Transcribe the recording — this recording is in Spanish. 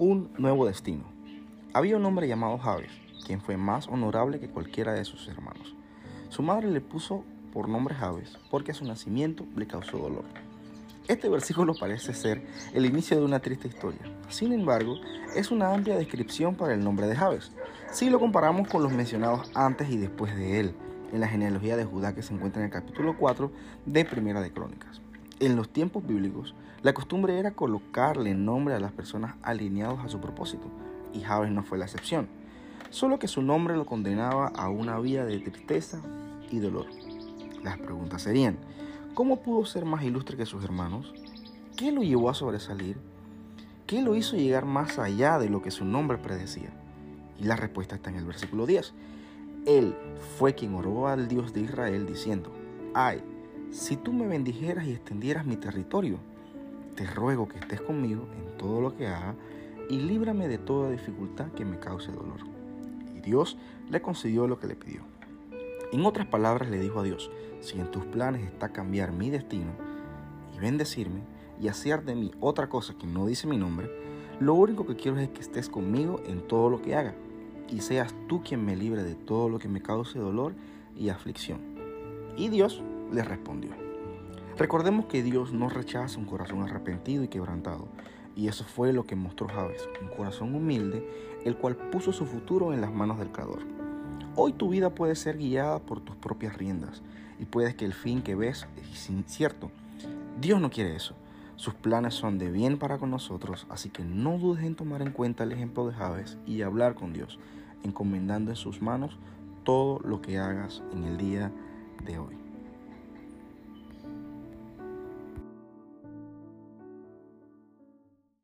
un nuevo destino. Había un hombre llamado Javes, quien fue más honorable que cualquiera de sus hermanos. Su madre le puso por nombre Javes porque a su nacimiento le causó dolor. Este versículo parece ser el inicio de una triste historia. Sin embargo, es una amplia descripción para el nombre de Javes, si lo comparamos con los mencionados antes y después de él, en la genealogía de Judá que se encuentra en el capítulo 4 de Primera de Crónicas. En los tiempos bíblicos, la costumbre era colocarle nombre a las personas alineados a su propósito, y Javes no fue la excepción, solo que su nombre lo condenaba a una vida de tristeza y dolor. Las preguntas serían, ¿cómo pudo ser más ilustre que sus hermanos? ¿Qué lo llevó a sobresalir? ¿Qué lo hizo llegar más allá de lo que su nombre predecía? Y la respuesta está en el versículo 10. Él fue quien oró al Dios de Israel diciendo, ay, si tú me bendijeras y extendieras mi territorio, te ruego que estés conmigo en todo lo que haga y líbrame de toda dificultad que me cause dolor. Y Dios le concedió lo que le pidió. En otras palabras le dijo a Dios, si en tus planes está cambiar mi destino y bendecirme y hacer de mí otra cosa que no dice mi nombre, lo único que quiero es que estés conmigo en todo lo que haga y seas tú quien me libre de todo lo que me cause dolor y aflicción. Y Dios le respondió. Recordemos que Dios no rechaza un corazón arrepentido y quebrantado, y eso fue lo que mostró Javes, un corazón humilde, el cual puso su futuro en las manos del Creador. Hoy tu vida puede ser guiada por tus propias riendas, y puede que el fin que ves es incierto. Dios no quiere eso. Sus planes son de bien para con nosotros, así que no dudes en tomar en cuenta el ejemplo de Javes y hablar con Dios, encomendando en sus manos todo lo que hagas en el día de hoy.